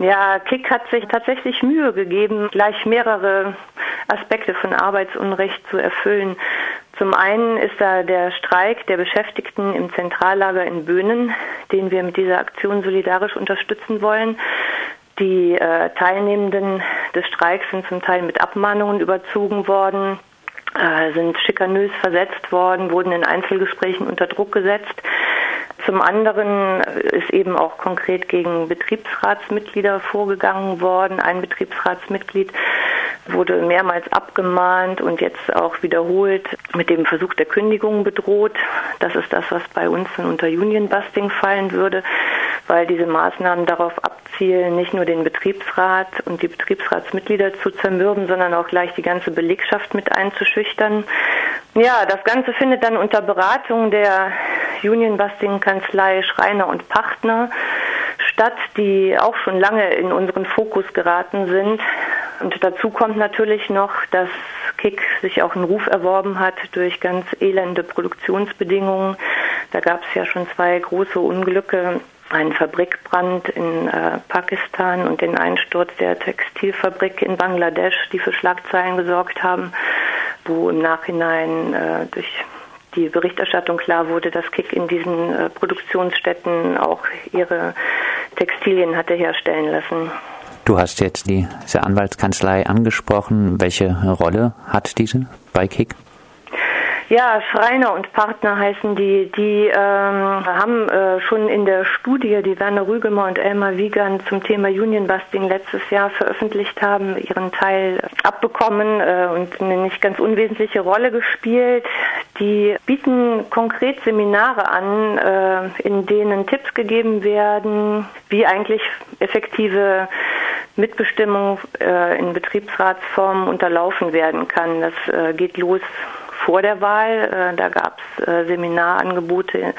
Ja, Kick hat sich tatsächlich Mühe gegeben, gleich mehrere Aspekte von Arbeitsunrecht zu erfüllen. Zum einen ist da der Streik der Beschäftigten im Zentrallager in Böhnen, den wir mit dieser Aktion solidarisch unterstützen wollen. Die äh, Teilnehmenden des Streiks sind zum Teil mit Abmahnungen überzogen worden, äh, sind schikanös versetzt worden, wurden in Einzelgesprächen unter Druck gesetzt. Zum anderen ist eben auch konkret gegen Betriebsratsmitglieder vorgegangen worden. Ein Betriebsratsmitglied wurde mehrmals abgemahnt und jetzt auch wiederholt mit dem Versuch der Kündigung bedroht. Das ist das, was bei uns dann unter Union-Busting fallen würde, weil diese Maßnahmen darauf abzielen, nicht nur den Betriebsrat und die Betriebsratsmitglieder zu zermürben, sondern auch gleich die ganze Belegschaft mit einzuschüchtern. Ja, das Ganze findet dann unter Beratung der Union-Busting-Kanzlei Schreiner und Partner statt, die auch schon lange in unseren Fokus geraten sind. Und dazu kommt natürlich noch, dass Kick sich auch einen Ruf erworben hat durch ganz elende Produktionsbedingungen. Da gab es ja schon zwei große Unglücke. Ein Fabrikbrand in äh, Pakistan und den Einsturz der Textilfabrik in Bangladesch, die für Schlagzeilen gesorgt haben, wo im Nachhinein äh, durch die Berichterstattung klar wurde, dass Kick in diesen äh, Produktionsstätten auch ihre Textilien hatte herstellen lassen. Du hast jetzt diese Anwaltskanzlei angesprochen. Welche Rolle hat diese bei Kick? Ja, Schreiner und Partner heißen die. Die ähm, haben äh, schon in der Studie, die Werner Rügemer und Elmar Wiegand zum Thema Union Busting letztes Jahr veröffentlicht haben, ihren Teil abbekommen äh, und eine nicht ganz unwesentliche Rolle gespielt. Die bieten konkret Seminare an, äh, in denen Tipps gegeben werden, wie eigentlich effektive Mitbestimmung äh, in Betriebsratsformen unterlaufen werden kann. Das äh, geht los vor der Wahl. Äh, da gab es äh, Seminarangebote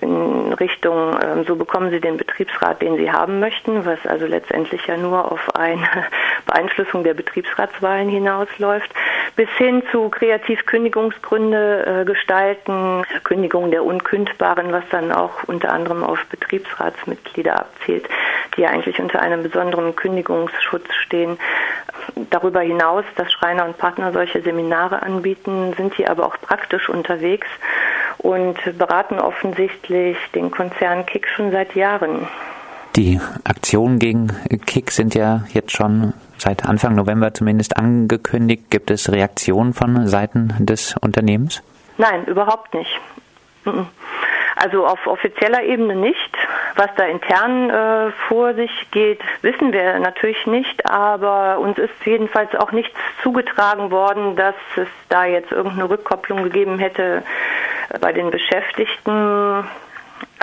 in Richtung, ähm, so bekommen Sie den Betriebsrat, den Sie haben möchten, was also letztendlich ja nur auf eine Beeinflussung der Betriebsratswahlen hinausläuft, bis hin zu Kreativkündigungsgründe äh, gestalten, Kündigung der Unkündbaren, was dann auch unter anderem auf Betriebsratsmitglieder abzielt, die ja eigentlich unter einem besonderen Kündigungsschutz stehen. Darüber hinaus, dass Schreiner und Partner solche Seminare anbieten, sind sie aber auch praktisch unterwegs und beraten offensichtlich den Konzern Kick schon seit Jahren. Die Aktionen gegen Kick sind ja jetzt schon seit Anfang November zumindest angekündigt. Gibt es Reaktionen von Seiten des Unternehmens? Nein, überhaupt nicht. Also auf offizieller Ebene nicht. Was da intern äh, vor sich geht, wissen wir natürlich nicht, aber uns ist jedenfalls auch nichts zugetragen worden, dass es da jetzt irgendeine Rückkopplung gegeben hätte bei den Beschäftigten.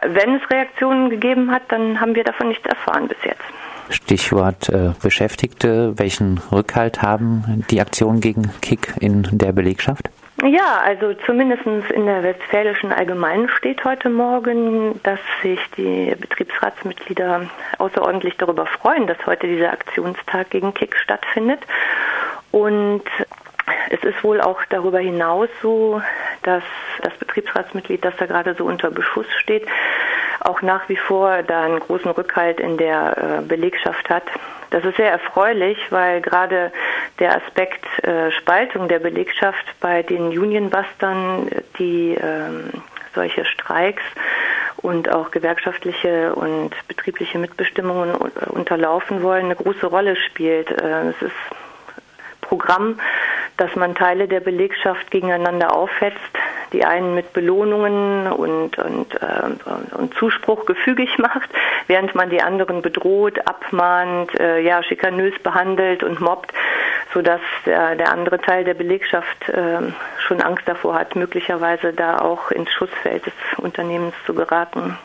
Wenn es Reaktionen gegeben hat, dann haben wir davon nichts erfahren bis jetzt. Stichwort äh, Beschäftigte. Welchen Rückhalt haben die Aktionen gegen Kick in der Belegschaft? Ja, also zumindest in der Westfälischen Allgemeinen steht heute Morgen, dass sich die Betriebsratsmitglieder außerordentlich darüber freuen, dass heute dieser Aktionstag gegen Kick stattfindet. Und es ist wohl auch darüber hinaus so, dass das Betriebsratsmitglied, das da gerade so unter Beschuss steht, auch nach wie vor da einen großen Rückhalt in der äh, Belegschaft hat. Das ist sehr erfreulich, weil gerade der Aspekt äh, Spaltung der Belegschaft bei den Unionbustern, die ähm, solche Streiks und auch gewerkschaftliche und betriebliche Mitbestimmungen unterlaufen wollen, eine große Rolle spielt. Äh, es ist Programm, dass man Teile der Belegschaft gegeneinander aufhetzt, die einen mit Belohnungen und, und, äh, und Zuspruch gefügig macht, während man die anderen bedroht, abmahnt, äh, ja, schikanös behandelt und mobbt, sodass der, der andere Teil der Belegschaft äh, schon Angst davor hat, möglicherweise da auch ins Schussfeld des Unternehmens zu geraten.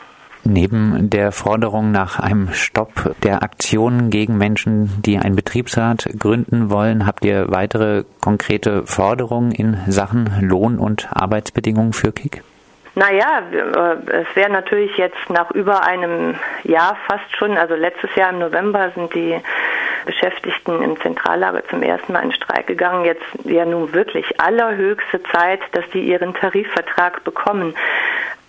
Neben der Forderung nach einem Stopp der Aktionen gegen Menschen, die einen Betriebsrat gründen wollen, habt ihr weitere konkrete Forderungen in Sachen Lohn- und Arbeitsbedingungen für KIK? Naja, äh, es wäre natürlich jetzt nach über einem Jahr fast schon, also letztes Jahr im November sind die Beschäftigten im Zentrallager zum ersten Mal in Streik gegangen. Jetzt ja nun wirklich allerhöchste Zeit, dass die ihren Tarifvertrag bekommen.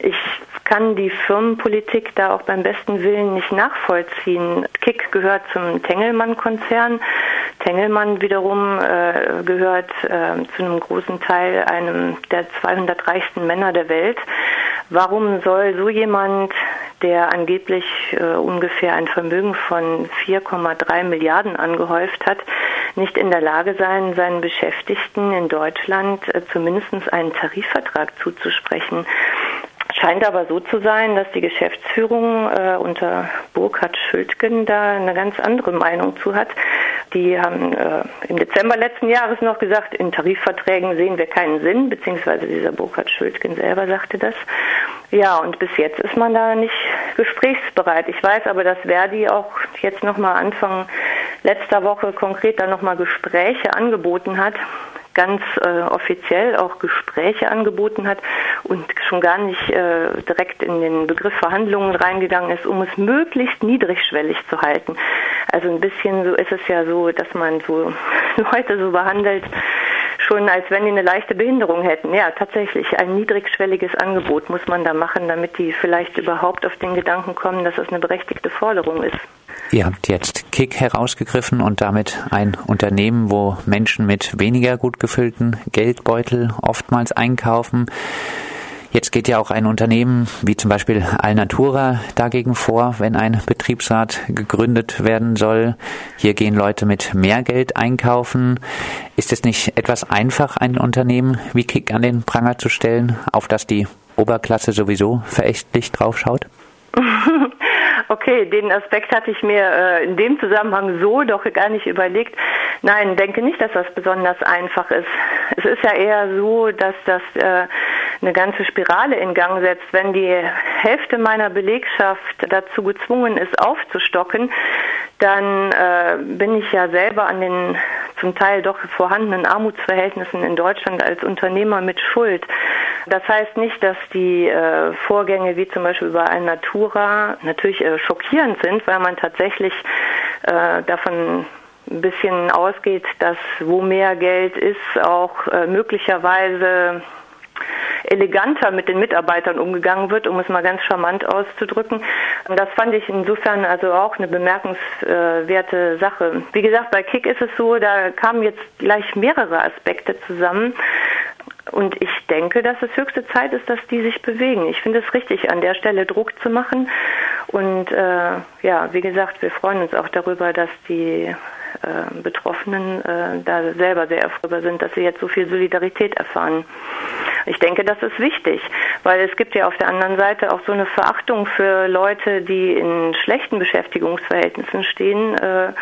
Ich kann die Firmenpolitik da auch beim besten Willen nicht nachvollziehen. Kick gehört zum Tengelmann-Konzern. Tengelmann wiederum äh, gehört äh, zu einem großen Teil einem der 200 reichsten Männer der Welt. Warum soll so jemand, der angeblich äh, ungefähr ein Vermögen von 4,3 Milliarden angehäuft hat, nicht in der Lage sein, seinen Beschäftigten in Deutschland äh, zumindest einen Tarifvertrag zuzusprechen? Scheint aber so zu sein, dass die Geschäftsführung äh, unter Burkhard Schültgen da eine ganz andere Meinung zu hat. Die haben äh, im Dezember letzten Jahres noch gesagt, in Tarifverträgen sehen wir keinen Sinn, beziehungsweise dieser Burkhard Schültgen selber sagte das. Ja, und bis jetzt ist man da nicht gesprächsbereit. Ich weiß aber, dass Verdi auch jetzt nochmal Anfang letzter Woche konkret da nochmal Gespräche angeboten hat ganz äh, offiziell auch Gespräche angeboten hat und schon gar nicht äh, direkt in den Begriff Verhandlungen reingegangen ist, um es möglichst niedrigschwellig zu halten. Also ein bisschen so ist es ja so, dass man so Leute so behandelt, schon als wenn die eine leichte Behinderung hätten. Ja, tatsächlich, ein niedrigschwelliges Angebot muss man da machen, damit die vielleicht überhaupt auf den Gedanken kommen, dass es eine berechtigte Forderung ist. Ihr habt jetzt Kick herausgegriffen und damit ein Unternehmen, wo Menschen mit weniger gut gefüllten Geldbeutel oftmals einkaufen. Jetzt geht ja auch ein Unternehmen wie zum Beispiel Alnatura dagegen vor, wenn ein Betriebsrat gegründet werden soll. Hier gehen Leute mit mehr Geld einkaufen. Ist es nicht etwas einfach, ein Unternehmen wie Kick an den Pranger zu stellen, auf das die Oberklasse sowieso verächtlich draufschaut? Okay, den Aspekt hatte ich mir äh, in dem Zusammenhang so doch gar nicht überlegt. Nein, denke nicht, dass das besonders einfach ist. Es ist ja eher so, dass das äh, eine ganze Spirale in Gang setzt. Wenn die Hälfte meiner Belegschaft dazu gezwungen ist, aufzustocken, dann äh, bin ich ja selber an den zum Teil doch vorhandenen Armutsverhältnissen in Deutschland als Unternehmer mit Schuld. Das heißt nicht, dass die äh, Vorgänge wie zum Beispiel bei ein Natura natürlich äh, schockierend sind, weil man tatsächlich äh, davon ein bisschen ausgeht, dass wo mehr Geld ist, auch äh, möglicherweise eleganter mit den Mitarbeitern umgegangen wird, um es mal ganz charmant auszudrücken. Das fand ich insofern also auch eine bemerkenswerte Sache. Wie gesagt, bei Kick ist es so, da kamen jetzt gleich mehrere Aspekte zusammen. Und ich denke, dass es höchste Zeit ist, dass die sich bewegen. Ich finde es richtig, an der Stelle Druck zu machen. Und äh, ja, wie gesagt, wir freuen uns auch darüber, dass die äh, Betroffenen äh, da selber sehr erfreut sind, dass sie jetzt so viel Solidarität erfahren. Ich denke, das ist wichtig, weil es gibt ja auf der anderen Seite auch so eine Verachtung für Leute, die in schlechten Beschäftigungsverhältnissen stehen. Äh,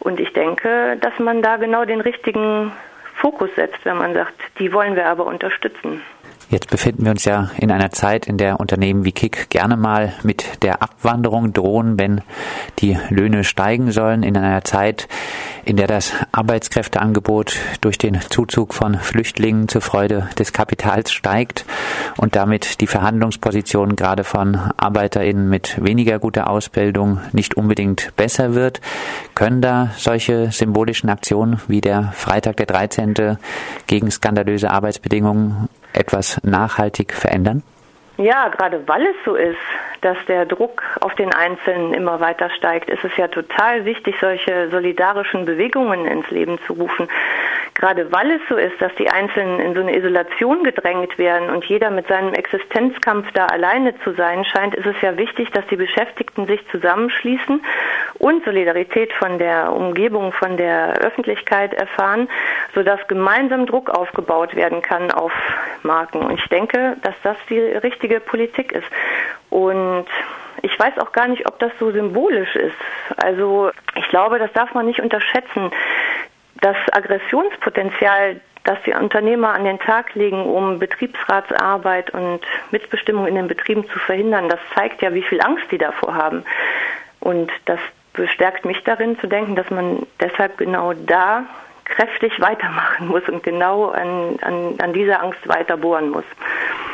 und ich denke, dass man da genau den richtigen Fokus setzt, wenn man sagt, die wollen wir aber unterstützen. Jetzt befinden wir uns ja in einer Zeit, in der Unternehmen wie Kick gerne mal mit der Abwanderung drohen, wenn die Löhne steigen sollen. In einer Zeit, in der das Arbeitskräfteangebot durch den Zuzug von Flüchtlingen zur Freude des Kapitals steigt und damit die Verhandlungsposition gerade von ArbeiterInnen mit weniger guter Ausbildung nicht unbedingt besser wird, können da solche symbolischen Aktionen wie der Freitag der 13. gegen skandalöse Arbeitsbedingungen etwas nachhaltig verändern? Ja, gerade weil es so ist, dass der Druck auf den Einzelnen immer weiter steigt, ist es ja total wichtig, solche solidarischen Bewegungen ins Leben zu rufen. Gerade weil es so ist, dass die Einzelnen in so eine Isolation gedrängt werden und jeder mit seinem Existenzkampf da alleine zu sein scheint, ist es ja wichtig, dass die Beschäftigten sich zusammenschließen und Solidarität von der Umgebung, von der Öffentlichkeit erfahren, sodass gemeinsam Druck aufgebaut werden kann auf Marken. Und ich denke, dass das die richtige Politik ist. Und ich weiß auch gar nicht, ob das so symbolisch ist. Also ich glaube, das darf man nicht unterschätzen das Aggressionspotenzial, das die Unternehmer an den Tag legen, um Betriebsratsarbeit und Mitbestimmung in den Betrieben zu verhindern, das zeigt ja, wie viel Angst die davor haben. Und das bestärkt mich darin zu denken, dass man deshalb genau da kräftig weitermachen muss und genau an, an, an dieser Angst weiter bohren muss.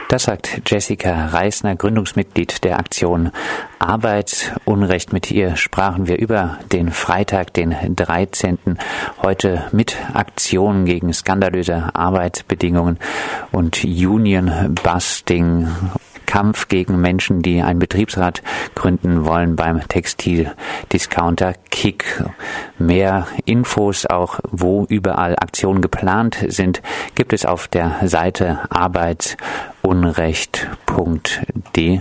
Das sagt Jessica Reisner, Gründungsmitglied der Aktion Arbeitsunrecht. Mit ihr sprachen wir über den Freitag, den 13. Heute mit Aktionen gegen skandalöse Arbeitsbedingungen und Union Busting Kampf gegen Menschen, die einen Betriebsrat gründen wollen beim Textildiscounter Kick. Mehr Infos auch, wo überall Aktionen geplant sind, gibt es auf der Seite arbeitsunrecht.de.